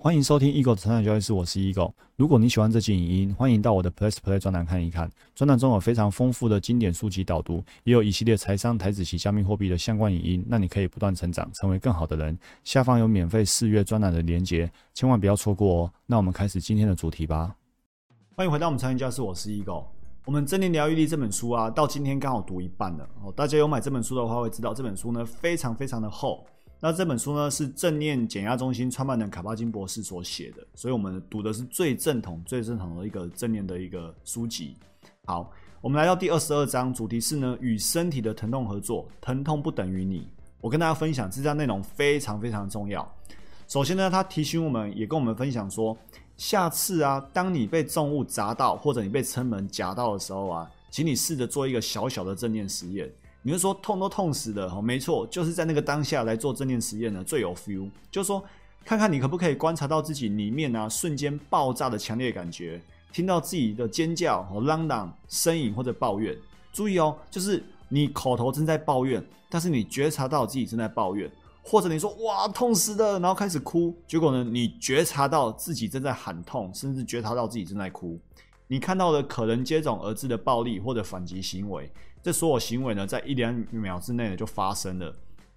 欢迎收听 Eagle 的成长交易室，我是 Eagle。如果你喜欢这期影音，欢迎到我的 Plus Play 专栏看一看。专栏中有非常丰富的经典书籍导读，也有一系列财商、台子及加密货币的相关影音，让你可以不断成长，成为更好的人。下方有免费试阅专栏的连结，千万不要错过哦。那我们开始今天的主题吧。欢迎回到我们成长教室，我是 Eagle。我们正念疗愈力这本书啊，到今天刚好读一半了。哦，大家有买这本书的话，会知道这本书呢非常非常的厚。那这本书呢是正念减压中心创办人卡巴金博士所写的，所以我们读的是最正统、最正统的一个正念的一个书籍。好，我们来到第二十二章，主题是呢与身体的疼痛合作，疼痛不等于你。我跟大家分享这章内容非常非常重要。首先呢，他提醒我们，也跟我们分享说，下次啊，当你被重物砸到，或者你被车门夹到的时候啊，请你试着做一个小小的正念实验。你是说痛都痛死了哦？没错，就是在那个当下来做正念实验呢，最有 feel。就是说，看看你可不可以观察到自己里面啊瞬间爆炸的强烈感觉，听到自己的尖叫、和嚷嚷、呻吟或者抱怨。注意哦，就是你口头正在抱怨，但是你觉察到自己正在抱怨，或者你说哇痛死的，然后开始哭，结果呢，你觉察到自己正在喊痛，甚至觉察到自己正在哭。你看到的可能接踵而至的暴力或者反击行为。这所有行为呢，在一两秒之内呢就发生了。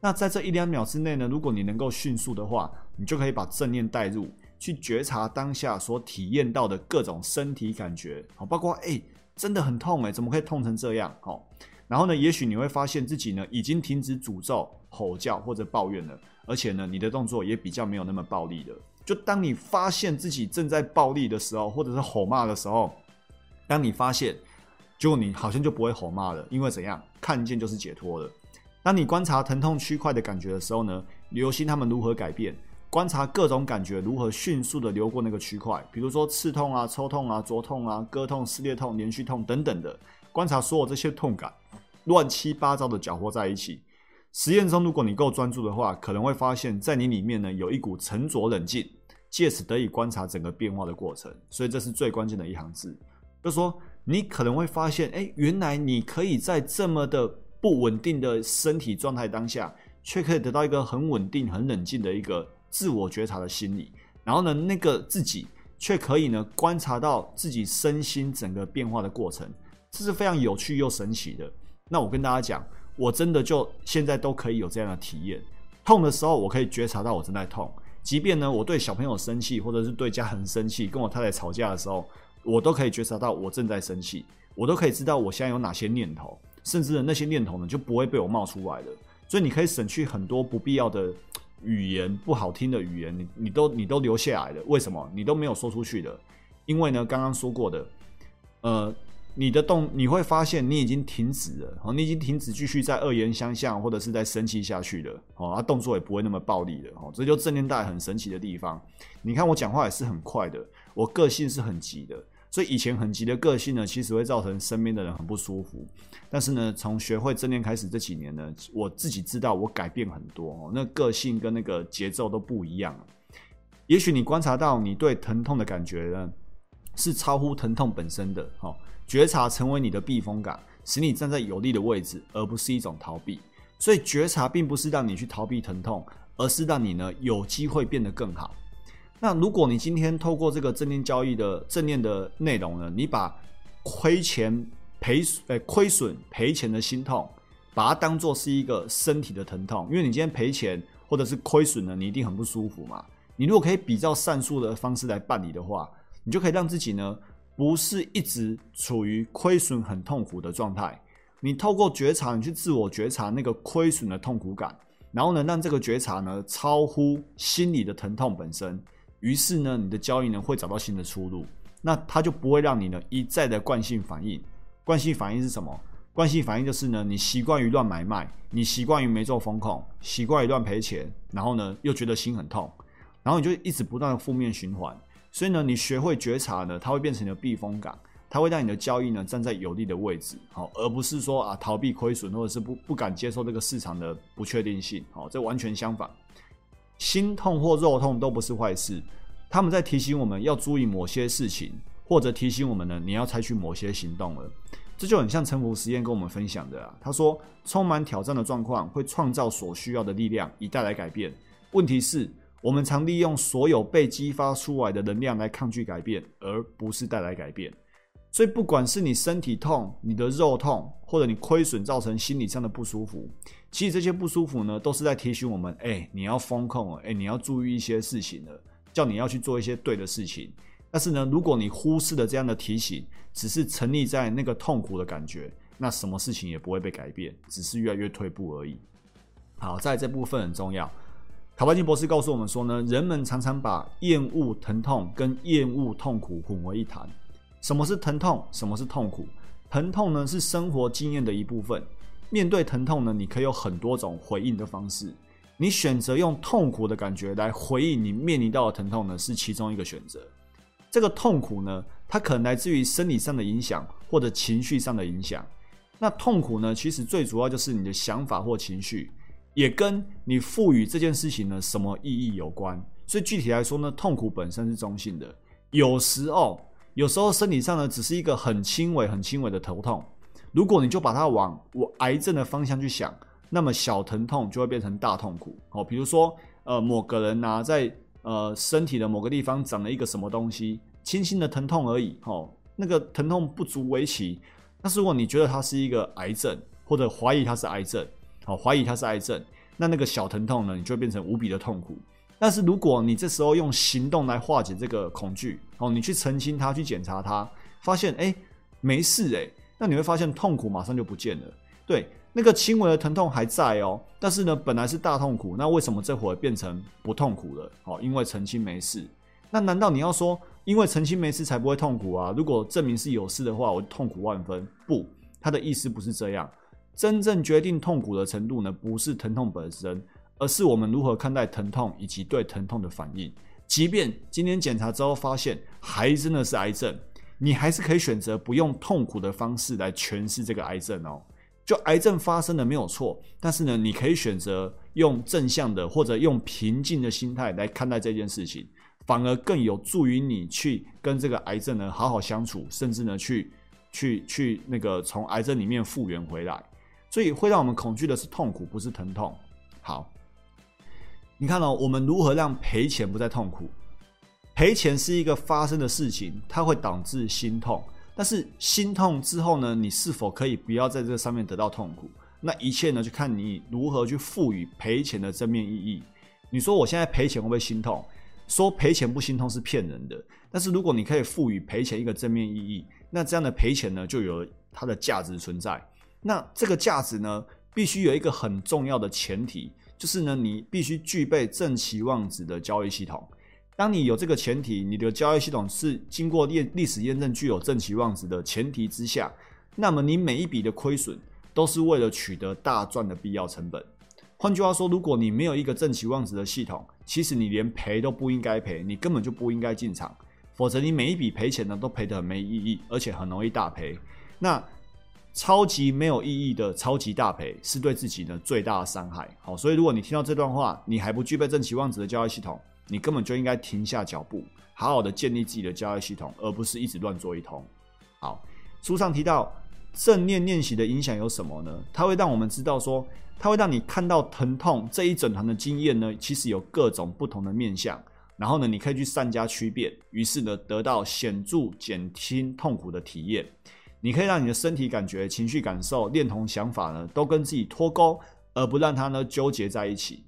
那在这一两秒之内呢，如果你能够迅速的话，你就可以把正念带入，去觉察当下所体验到的各种身体感觉，好，包括哎，真的很痛哎，怎么可以痛成这样？好，然后呢，也许你会发现自己呢已经停止诅咒、吼叫或者抱怨了，而且呢，你的动作也比较没有那么暴力了。就当你发现自己正在暴力的时候，或者是吼骂的时候，当你发现。结果你好像就不会吼骂了，因为怎样看见就是解脱了。当你观察疼痛区块的感觉的时候呢，留心他们如何改变，观察各种感觉如何迅速的流过那个区块，比如说刺痛啊、抽痛啊、灼痛啊、割痛、撕裂痛、连续痛等等的，观察所有这些痛感乱七八糟的搅和在一起。实验中，如果你够专注的话，可能会发现，在你里面呢有一股沉着冷静，借此得以观察整个变化的过程。所以这是最关键的一行字，就说。你可能会发现，哎，原来你可以在这么的不稳定的身体状态当下，却可以得到一个很稳定、很冷静的一个自我觉察的心理。然后呢，那个自己却可以呢观察到自己身心整个变化的过程，这是非常有趣又神奇的。那我跟大家讲，我真的就现在都可以有这样的体验。痛的时候，我可以觉察到我正在痛；即便呢，我对小朋友生气，或者是对家人生气，跟我太太吵架的时候。我都可以觉察到我正在生气，我都可以知道我现在有哪些念头，甚至那些念头呢就不会被我冒出来了。所以你可以省去很多不必要的语言，不好听的语言，你你都你都留下来了。为什么？你都没有说出去的？因为呢，刚刚说过的，呃，你的动你会发现你已经停止了，哦，你已经停止继续在恶言相向或者是在生气下去了，哦，啊，动作也不会那么暴力了，哦，这就正念带很神奇的地方。你看我讲话也是很快的，我个性是很急的。所以以前很急的个性呢，其实会造成身边的人很不舒服。但是呢，从学会正念开始这几年呢，我自己知道我改变很多哦，那个性跟那个节奏都不一样。也许你观察到你对疼痛的感觉呢，是超乎疼痛本身的，哦，觉察成为你的避风港，使你站在有利的位置，而不是一种逃避。所以觉察并不是让你去逃避疼痛，而是让你呢有机会变得更好。那如果你今天透过这个正念交易的正念的内容呢，你把亏钱赔呃亏损赔钱的心痛，把它当做是一个身体的疼痛，因为你今天赔钱或者是亏损呢，你一定很不舒服嘛。你如果可以比较善数的方式来办理的话，你就可以让自己呢不是一直处于亏损很痛苦的状态。你透过觉察，你去自我觉察那个亏损的痛苦感，然后呢让这个觉察呢超乎心理的疼痛本身。于是呢，你的交易呢会找到新的出路，那它就不会让你呢一再的惯性反应。惯性反应是什么？惯性反应就是呢，你习惯于乱买卖，你习惯于没做风控，习惯于乱赔钱，然后呢又觉得心很痛，然后你就一直不断的负面循环。所以呢，你学会觉察呢，它会变成你的避风港，它会让你的交易呢站在有利的位置，好，而不是说啊逃避亏损，或者是不不敢接受这个市场的不确定性，好，这完全相反。心痛或肉痛都不是坏事，他们在提醒我们要注意某些事情，或者提醒我们呢，你要采取某些行动了。这就很像沉浮实验跟我们分享的啊。他说，充满挑战的状况会创造所需要的力量，以带来改变。问题是，我们常利用所有被激发出来的能量来抗拒改变，而不是带来改变。所以，不管是你身体痛、你的肉痛，或者你亏损造成心理上的不舒服，其实这些不舒服呢，都是在提醒我们：哎，你要风控了，哎，你要注意一些事情了，叫你要去做一些对的事情。但是呢，如果你忽视了这样的提醒，只是沉溺在那个痛苦的感觉，那什么事情也不会被改变，只是越来越退步而已。好，在这部分很重要。卡巴金博士告诉我们说呢，人们常常把厌恶疼痛跟厌恶痛苦混为一谈。什么是疼痛？什么是痛苦？疼痛呢是生活经验的一部分。面对疼痛呢，你可以有很多种回应的方式。你选择用痛苦的感觉来回应你面临到的疼痛呢，是其中一个选择。这个痛苦呢，它可能来自于生理上的影响或者情绪上的影响。那痛苦呢，其实最主要就是你的想法或情绪，也跟你赋予这件事情呢什么意义有关。所以具体来说呢，痛苦本身是中性的。有时候。有时候身体上呢，只是一个很轻微、很轻微的头痛。如果你就把它往我癌症的方向去想，那么小疼痛就会变成大痛苦。哦，比如说，呃，某个人呐，在呃身体的某个地方长了一个什么东西，轻轻的疼痛而已。哦，那个疼痛不足为奇。但是如果你觉得它是一个癌症，或者怀疑它是癌症，好，怀疑它是癌症，那那个小疼痛呢，你就会变成无比的痛苦。但是如果你这时候用行动来化解这个恐惧，哦，你去澄清它，去检查它，发现哎没事哎，那你会发现痛苦马上就不见了。对，那个轻微的疼痛还在哦，但是呢本来是大痛苦，那为什么这会变成不痛苦了？哦，因为澄清没事。那难道你要说因为澄清没事才不会痛苦啊？如果证明是有事的话，我痛苦万分。不，他的意思不是这样。真正决定痛苦的程度呢，不是疼痛本身。而是我们如何看待疼痛以及对疼痛的反应。即便今天检查之后发现还真的是癌症，你还是可以选择不用痛苦的方式来诠释这个癌症哦。就癌症发生的没有错，但是呢，你可以选择用正向的或者用平静的心态来看待这件事情，反而更有助于你去跟这个癌症呢好好相处，甚至呢去去去那个从癌症里面复原回来。所以会让我们恐惧的是痛苦，不是疼痛。好。你看哦，我们如何让赔钱不再痛苦？赔钱是一个发生的事情，它会导致心痛。但是心痛之后呢，你是否可以不要在这上面得到痛苦？那一切呢，就看你如何去赋予赔钱的正面意义。你说我现在赔钱会不会心痛？说赔钱不心痛是骗人的。但是如果你可以赋予赔钱一个正面意义，那这样的赔钱呢，就有它的价值存在。那这个价值呢，必须有一个很重要的前提。就是呢，你必须具备正期望值的交易系统。当你有这个前提，你的交易系统是经过验历史验证具有正期望值的前提之下，那么你每一笔的亏损都是为了取得大赚的必要成本。换句话说，如果你没有一个正期望值的系统，其实你连赔都不应该赔，你根本就不应该进场，否则你每一笔赔钱呢都赔得很没意义，而且很容易大赔。那超级没有意义的超级大赔是对自己的最大的伤害。好，所以如果你听到这段话，你还不具备正期望值的交易系统，你根本就应该停下脚步，好好的建立自己的交易系统，而不是一直乱做一通。好，书上提到正念练习的影响有什么呢？它会让我们知道说，它会让你看到疼痛这一整团的经验呢，其实有各种不同的面向，然后呢，你可以去善加区别，于是呢，得到显著减轻痛苦的体验。你可以让你的身体感觉、情绪感受、恋同想法呢，都跟自己脱钩，而不让它呢纠结在一起。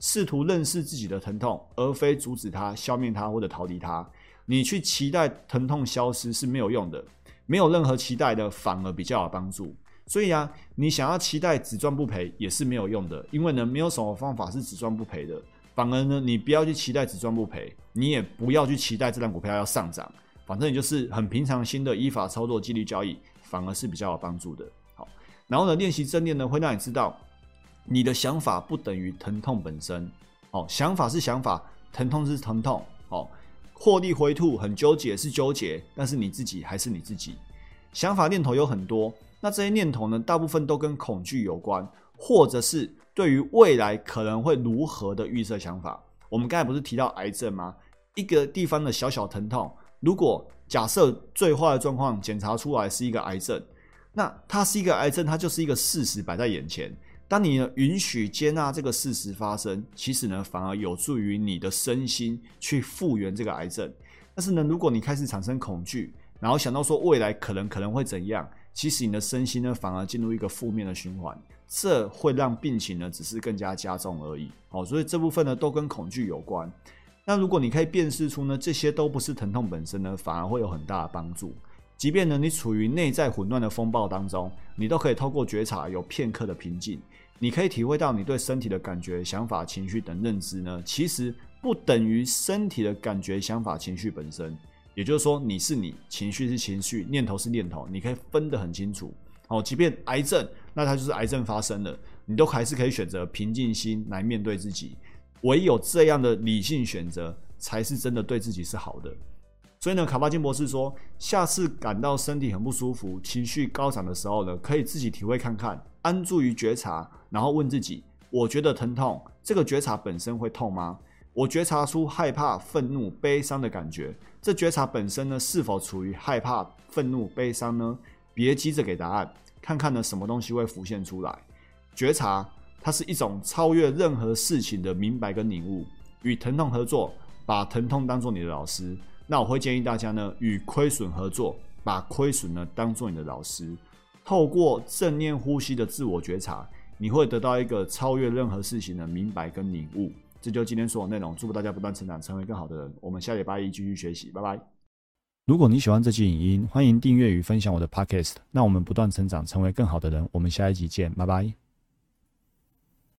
试图认识自己的疼痛，而非阻止它、消灭它或者逃离它。你去期待疼痛消失是没有用的，没有任何期待的反而比较有帮助。所以啊，你想要期待只赚不赔也是没有用的，因为呢，没有什么方法是只赚不赔的。反而呢，你不要去期待只赚不赔，你也不要去期待这张股票要上涨。反正你就是很平常心的依法操作纪律交易，反而是比较有帮助的。好，然后呢，练习正念呢，会让你知道你的想法不等于疼痛本身。哦，想法是想法，疼痛是疼痛。哦，获利回吐很纠结是纠结，但是你自己还是你自己。想法念头有很多，那这些念头呢，大部分都跟恐惧有关，或者是对于未来可能会如何的预设想法。我们刚才不是提到癌症吗？一个地方的小小疼痛。如果假设最坏的状况检查出来是一个癌症，那它是一个癌症，它就是一个事实摆在眼前。当你呢允许接纳这个事实发生，其实呢反而有助于你的身心去复原这个癌症。但是呢，如果你开始产生恐惧，然后想到说未来可能可能会怎样，其实你的身心呢反而进入一个负面的循环，这会让病情呢只是更加加重而已。好，所以这部分呢都跟恐惧有关。那如果你可以辨识出呢这些都不是疼痛本身呢，反而会有很大的帮助。即便呢你处于内在混乱的风暴当中，你都可以透过觉察有片刻的平静。你可以体会到你对身体的感觉、想法、情绪等认知呢，其实不等于身体的感觉、想法、情绪本身。也就是说，你是你，情绪是情绪，念头是念头，你可以分得很清楚。哦，即便癌症，那它就是癌症发生了，你都还是可以选择平静心来面对自己。唯有这样的理性选择，才是真的对自己是好的。所以呢，卡巴金博士说，下次感到身体很不舒服、情绪高涨的时候呢，可以自己体会看看，安住于觉察，然后问自己：我觉得疼痛，这个觉察本身会痛吗？我觉察出害怕、愤怒、悲伤的感觉，这觉察本身呢，是否处于害怕、愤怒、悲伤呢？别急着给答案，看看呢，什么东西会浮现出来。觉察，它是一种超越任何事情的明白跟领悟。与疼痛合作，把疼痛当做你的老师。那我会建议大家呢，与亏损合作，把亏损呢当做你的老师。透过正念呼吸的自我觉察，你会得到一个超越任何事情的明白跟领悟。这就是今天所有内容，祝福大家不断成长，成为更好的人。我们下礼拜一继续学习，拜拜。如果你喜欢这期影音，欢迎订阅与分享我的 podcast。那我们不断成长，成为更好的人。我们下一集见，拜拜。